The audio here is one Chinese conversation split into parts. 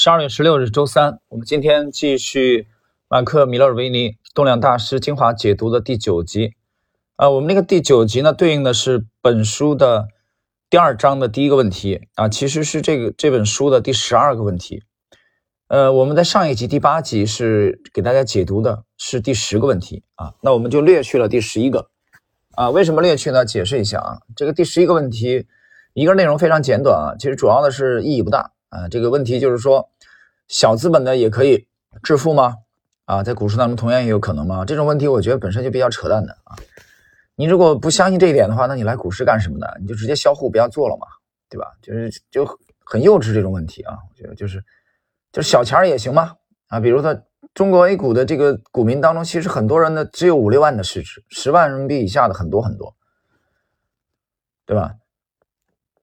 十二月十六日，周三，我们今天继续马克·米勒尔维尼动量大师精华解读的第九集。啊，我们那个第九集呢，对应的是本书的第二章的第一个问题啊，其实是这个这本书的第十二个问题。呃，我们在上一集第八集是给大家解读的是第十个问题啊，那我们就略去了第十一个啊。为什么略去呢？解释一下啊，这个第十一个问题，一个内容非常简短啊，其实主要的是意义不大。啊，这个问题就是说，小资本的也可以致富吗？啊，在股市当中同样也有可能吗？这种问题我觉得本身就比较扯淡的啊。你如果不相信这一点的话，那你来股市干什么呢？你就直接销户不要做了嘛，对吧？就是就很幼稚这种问题啊。我觉得就是就是小钱儿也行吗？啊，比如说中国 A 股的这个股民当中，其实很多人呢只有五六万的市值，十万人民币以下的很多很多，对吧？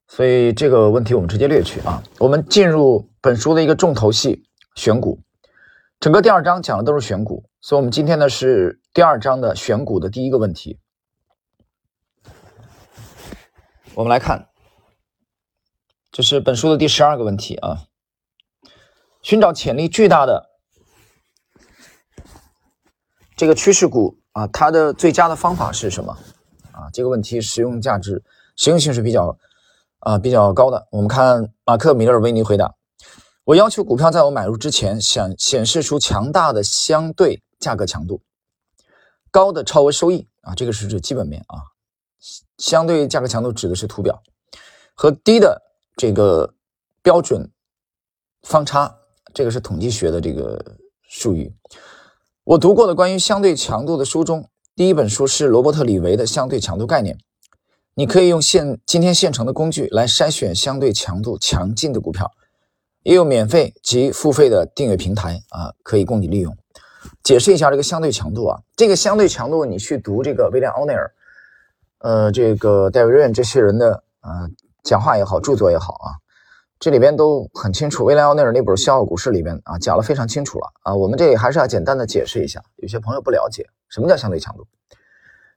所以这个问题我们直接略去啊。我们进入本书的一个重头戏选股，整个第二章讲的都是选股，所以我们今天呢是第二章的选股的第一个问题。我们来看，这是本书的第十二个问题啊。寻找潜力巨大的这个趋势股啊，它的最佳的方法是什么啊？这个问题实用价值、实用性是比较。啊，比较高的。我们看马克·米勒尔维尼回答：“我要求股票在我买入之前显显示出强大的相对价格强度，高的超额收益啊，这个是指基本面啊。相对价格强度指的是图表和低的这个标准方差，这个是统计学的这个术语。我读过的关于相对强度的书中，第一本书是罗伯特·李维的《相对强度概念》。”你可以用现今天现成的工具来筛选相对强度强劲的股票，也有免费及付费的订阅平台啊，可以供你利用。解释一下这个相对强度啊，这个相对强度你去读这个威廉奥内尔，呃，这个戴维瑞恩这些人的啊讲话也好，著作也好啊，这里边都很清楚。威廉奥内尔那本《笑傲股市》里边啊讲了非常清楚了啊，我们这里还是要简单的解释一下，有些朋友不了解什么叫相对强度。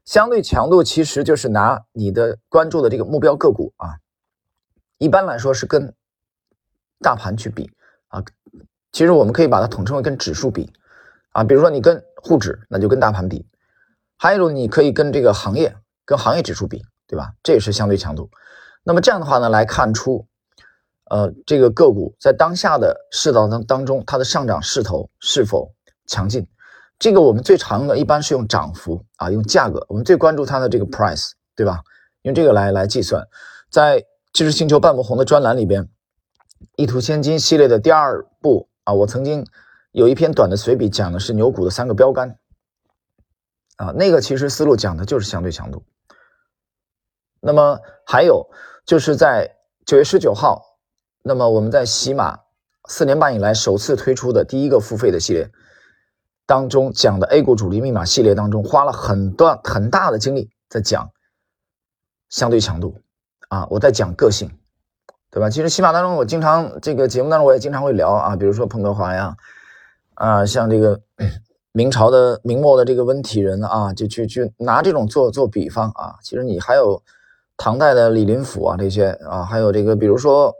相对强度其实就是拿你的关注的这个目标个股啊，一般来说是跟大盘去比啊，其实我们可以把它统称为跟指数比啊，比如说你跟沪指，那就跟大盘比；还有一种你可以跟这个行业跟行业指数比，对吧？这也是相对强度。那么这样的话呢，来看出呃这个个股在当下的市道当当中，它的上涨势头是否强劲。这个我们最常用的一般是用涨幅啊，用价格，我们最关注它的这个 price，对吧？用这个来来计算。在知识星球半不红的专栏里边，《意图千金》系列的第二部啊，我曾经有一篇短的随笔，讲的是牛股的三个标杆啊，那个其实思路讲的就是相对强度。那么还有就是在九月十九号，那么我们在喜马四年半以来首次推出的第一个付费的系列。当中讲的 A 股主力密码系列当中，花了很多很大的精力在讲相对强度啊，我在讲个性，对吧？其实起码当中，我经常这个节目当中我也经常会聊啊，比如说彭德怀呀，啊，像这个 明朝的明末的这个温体仁啊，就去去拿这种做做比方啊。其实你还有唐代的李林甫啊这些啊，还有这个比如说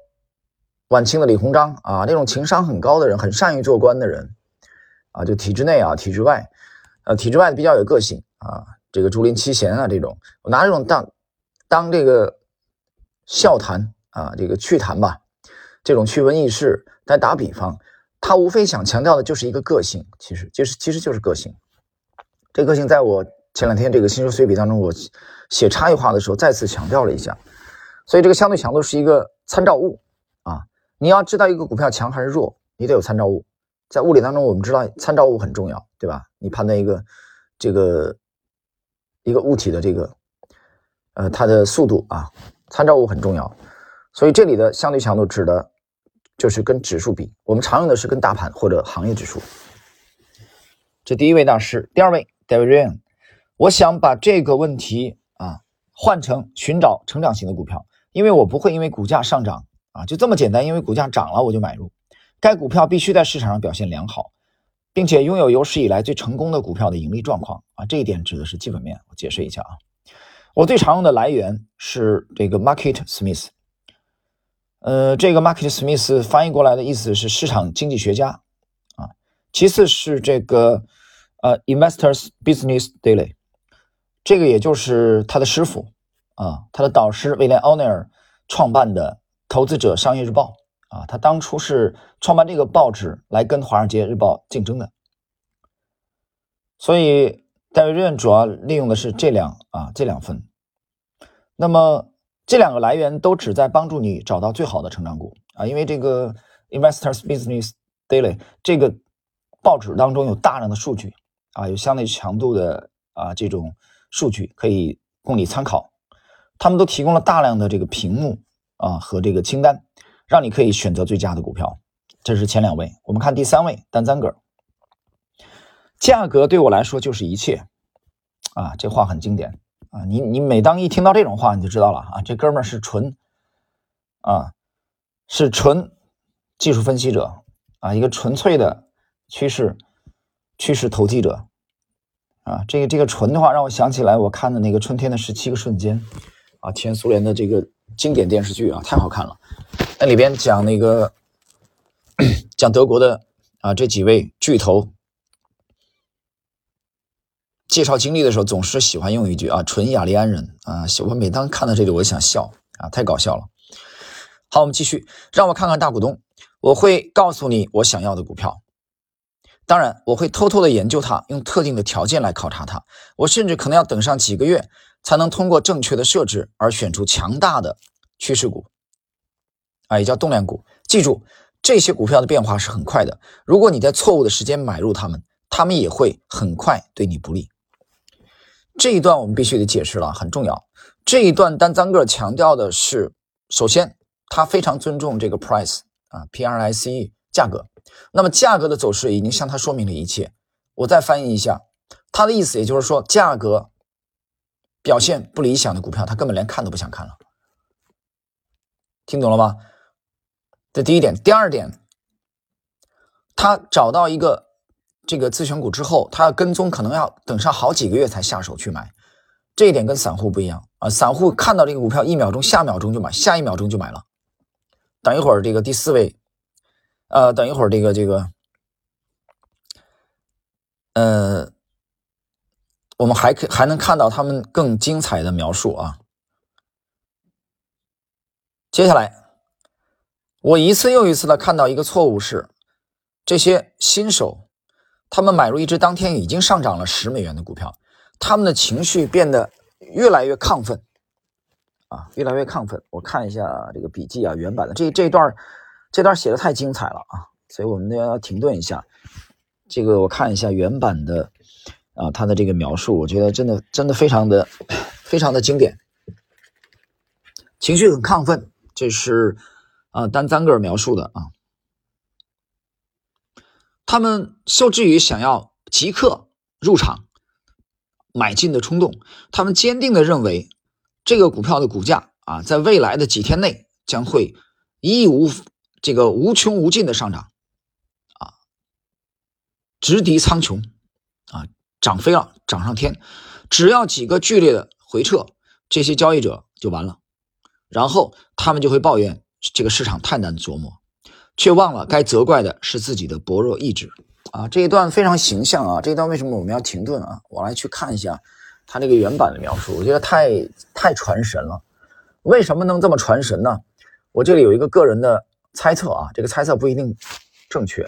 晚清的李鸿章啊，那种情商很高的人，很善于做官的人。啊，就体制内啊，体制外，呃，体制外比较有个性啊，这个竹林七贤啊，这种我拿这种当当这个笑谈啊，这个趣谈吧，这种趣闻轶事来打比方，他无非想强调的就是一个个性，其实就是其实就是个性。这个性在我前两天这个新书随笔当中，我写差异化的时候再次强调了一下，所以这个相对强度是一个参照物啊，你要知道一个股票强还是弱，你得有参照物。在物理当中，我们知道参照物很重要，对吧？你判断一个这个一个物体的这个呃它的速度啊，参照物很重要。所以这里的相对强度指的就是跟指数比，我们常用的是跟大盘或者行业指数。这第一位大师，第二位 David Ryan，我想把这个问题啊换成寻找成长型的股票，因为我不会因为股价上涨啊就这么简单，因为股价涨了我就买入。该股票必须在市场上表现良好，并且拥有有史以来最成功的股票的盈利状况啊！这一点指的是基本面。我解释一下啊，我最常用的来源是这个 Market Smith。呃，这个 Market Smith 翻译过来的意思是市场经济学家啊。其次是这个呃 Investors Business Daily，这个也就是他的师傅啊，他的导师威廉奥尼尔创办的投资者商业日报啊，他当初是创办这个报纸来跟华尔街日报竞争的。所以戴维任主要利用的是这两啊这两份。那么。这两个来源都旨在帮助你找到最好的成长股啊，因为这个 Investors Business Daily 这个报纸当中有大量的数据啊，有相对强度的啊这种数据可以供你参考。他们都提供了大量的这个屏幕啊和这个清单，让你可以选择最佳的股票。这是前两位，我们看第三位，丹赞格。价格对我来说就是一切啊，这话很经典。啊，你你每当一听到这种话，你就知道了啊，这哥们儿是纯啊，是纯技术分析者啊，一个纯粹的趋势趋势投机者啊。这个这个纯的话，让我想起来我看的那个《春天的十七个瞬间》啊，前苏联的这个经典电视剧啊，太好看了。那里边讲那个讲德国的啊这几位巨头。介绍经历的时候，总是喜欢用一句啊，纯雅利安人啊。我每当看到这里，我就想笑啊，太搞笑了。好，我们继续，让我看看大股东。我会告诉你我想要的股票，当然我会偷偷的研究它，用特定的条件来考察它。我甚至可能要等上几个月，才能通过正确的设置而选出强大的趋势股啊，也叫动量股。记住，这些股票的变化是很快的。如果你在错误的时间买入它们，它们也会很快对你不利。这一段我们必须得解释了，很重要。这一段单张个强调的是，首先他非常尊重这个 price 啊，P R I C E 价格。那么价格的走势已经向他说明了一切。我再翻译一下他的意思，也就是说，价格表现不理想的股票，他根本连看都不想看了。听懂了吗？这第一点。第二点，他找到一个。这个自选股之后，他要跟踪，可能要等上好几个月才下手去买，这一点跟散户不一样啊！散户看到这个股票，一秒钟、下秒钟就买，下一秒钟就买了。等一会儿，这个第四位，呃，等一会儿，这个这个，呃，我们还可还能看到他们更精彩的描述啊。接下来，我一次又一次的看到一个错误是，这些新手。他们买入一只当天已经上涨了十美元的股票，他们的情绪变得越来越亢奋，啊，越来越亢奋。我看一下这个笔记啊，原版的这这段，这段写的太精彩了啊，所以我们要停顿一下。这个我看一下原版的啊，他的这个描述，我觉得真的真的非常的非常的经典，情绪很亢奋，这是啊丹赞格尔描述的啊。他们受制于想要即刻入场买进的冲动，他们坚定的认为这个股票的股价啊，在未来的几天内将会义无这个无穷无尽的上涨，啊，直抵苍穹，啊，涨飞了，涨上天，只要几个剧烈的回撤，这些交易者就完了，然后他们就会抱怨这个市场太难琢磨。却忘了该责怪的是自己的薄弱意志啊！这一段非常形象啊！这一段为什么我们要停顿啊？我来去看一下他这个原版的描述，我觉得太太传神了。为什么能这么传神呢？我这里有一个个人的猜测啊，这个猜测不一定正确，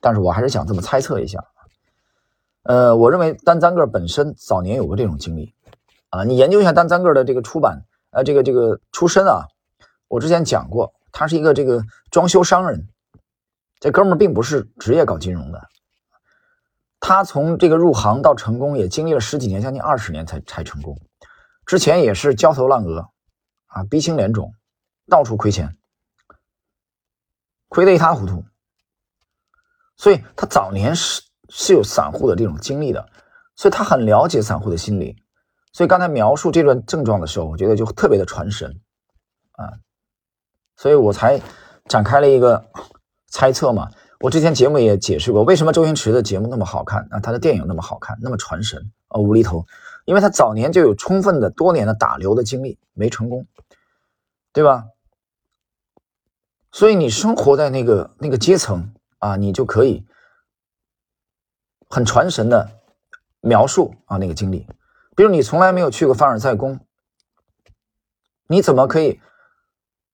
但是我还是想这么猜测一下。呃，我认为丹赞格本身早年有过这种经历啊。你研究一下丹赞格的这个出版呃，这个这个出身啊，我之前讲过。他是一个这个装修商人，这哥们并不是职业搞金融的，他从这个入行到成功也经历了十几年，将近二十年才才成功。之前也是焦头烂额，啊，鼻青脸肿，到处亏钱，亏得一塌糊涂。所以他早年是是有散户的这种经历的，所以他很了解散户的心理。所以刚才描述这段症状的时候，我觉得就特别的传神，啊。所以我才展开了一个猜测嘛。我之前节目也解释过，为什么周星驰的节目那么好看啊？他的电影那么好看，那么传神啊，无厘头。因为他早年就有充分的多年的打流的经历，没成功，对吧？所以你生活在那个那个阶层啊，你就可以很传神的描述啊那个经历。比如你从来没有去过凡尔赛宫，你怎么可以？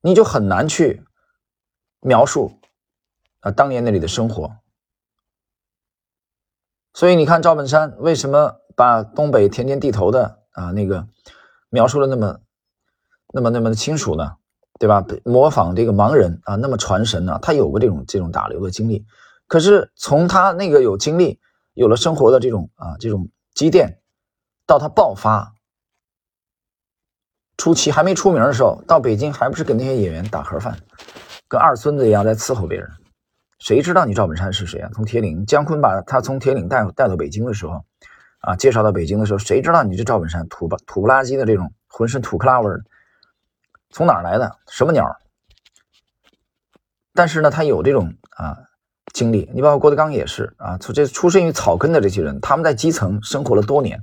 你就很难去描述啊当年那里的生活。所以你看赵本山为什么把东北田间地头的啊那个描述的那么那么那么的清楚呢？对吧？模仿这个盲人啊，那么传神呢？他有过这种这种打流的经历，可是从他那个有经历，有了生活的这种啊这种积淀。到他爆发初期还没出名的时候，到北京还不是跟那些演员打盒饭，跟二孙子一样在伺候别人。谁知道你赵本山是谁啊？从铁岭，姜昆把他从铁岭带带到北京的时候，啊，介绍到北京的时候，谁知道你这赵本山土不土不拉几的这种浑身土克拉味儿，从哪儿来的？什么鸟？但是呢，他有这种啊经历。你包括郭德纲也是啊，从这出身于草根的这些人，他们在基层生活了多年。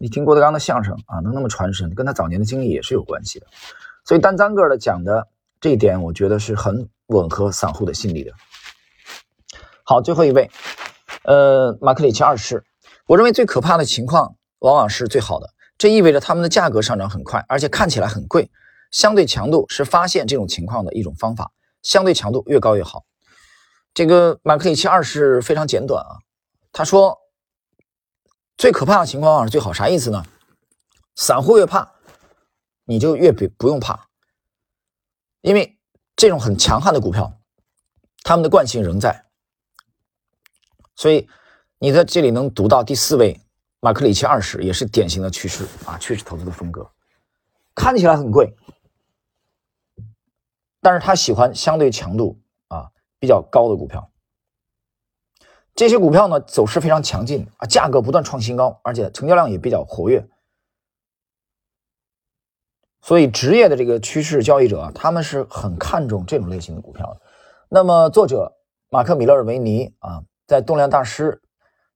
你听郭德纲的相声啊，能那么传神，跟他早年的经历也是有关系的。所以单单个的讲的这一点，我觉得是很吻合散户的心理的。好，最后一位，呃，马克里奇二世，我认为最可怕的情况往往是最好的，这意味着他们的价格上涨很快，而且看起来很贵。相对强度是发现这种情况的一种方法，相对强度越高越好。这个马克里奇二世非常简短啊，他说。最可怕的情况是最好，啥意思呢？散户越怕，你就越不不用怕，因为这种很强悍的股票，他们的惯性仍在。所以你在这里能读到第四位马克里奇二世，也是典型的趋势啊，趋势投资的风格，看起来很贵，但是他喜欢相对强度啊比较高的股票。这些股票呢，走势非常强劲啊，价格不断创新高，而且成交量也比较活跃。所以，职业的这个趋势交易者啊，他们是很看重这种类型的股票的。那么，作者马克·米勒尔维尼啊，在动量大师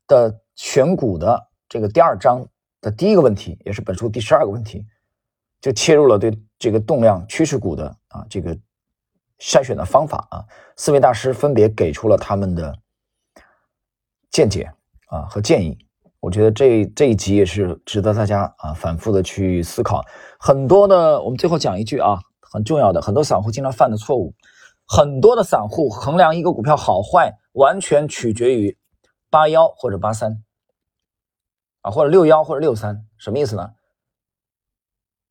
的选股的这个第二章的第一个问题，也是本书第十二个问题，就切入了对这个动量趋势股的啊这个筛选的方法啊。四位大师分别给出了他们的。见解啊和建议，我觉得这这一集也是值得大家啊反复的去思考。很多的，我们最后讲一句啊，很重要的，很多散户经常犯的错误。很多的散户衡量一个股票好坏，完全取决于八幺或者八三啊，或者六幺或者六三，什么意思呢？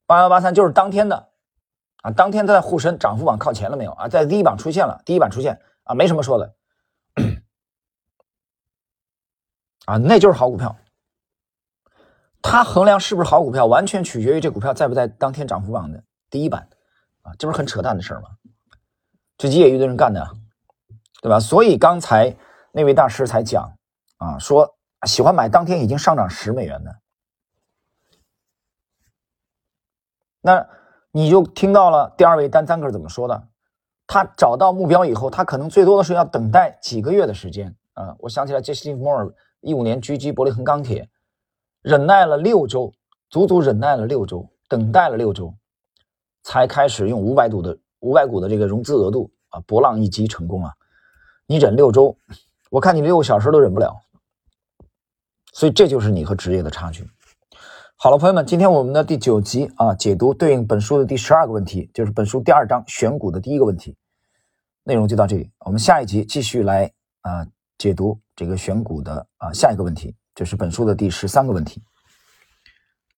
八幺八三就是当天的啊，当天在沪深涨幅榜靠前了没有啊？在第一榜出现了，第一榜出现啊，没什么说的。啊，那就是好股票。它衡量是不是好股票，完全取决于这股票在不在当天涨幅榜的第一版，啊，这不是很扯淡的事吗？这业余的人干的，对吧？所以刚才那位大师才讲啊，说喜欢买当天已经上涨十美元的，那你就听到了第二位单三克怎么说的？他找到目标以后，他可能最多的是要等待几个月的时间啊。我想起来，杰西·摩尔。一五年狙击伯利恒钢铁，忍耐了六周，足足忍耐了六周，等待了六周，才开始用五百股的五百股的这个融资额度啊，博浪一击成功了。你忍六周，我看你六个小时都忍不了。所以这就是你和职业的差距。好了，朋友们，今天我们的第九集啊，解读对应本书的第十二个问题，就是本书第二章选股的第一个问题，内容就到这里。我们下一集继续来啊。解读这个选股的啊，下一个问题就是本书的第十三个问题。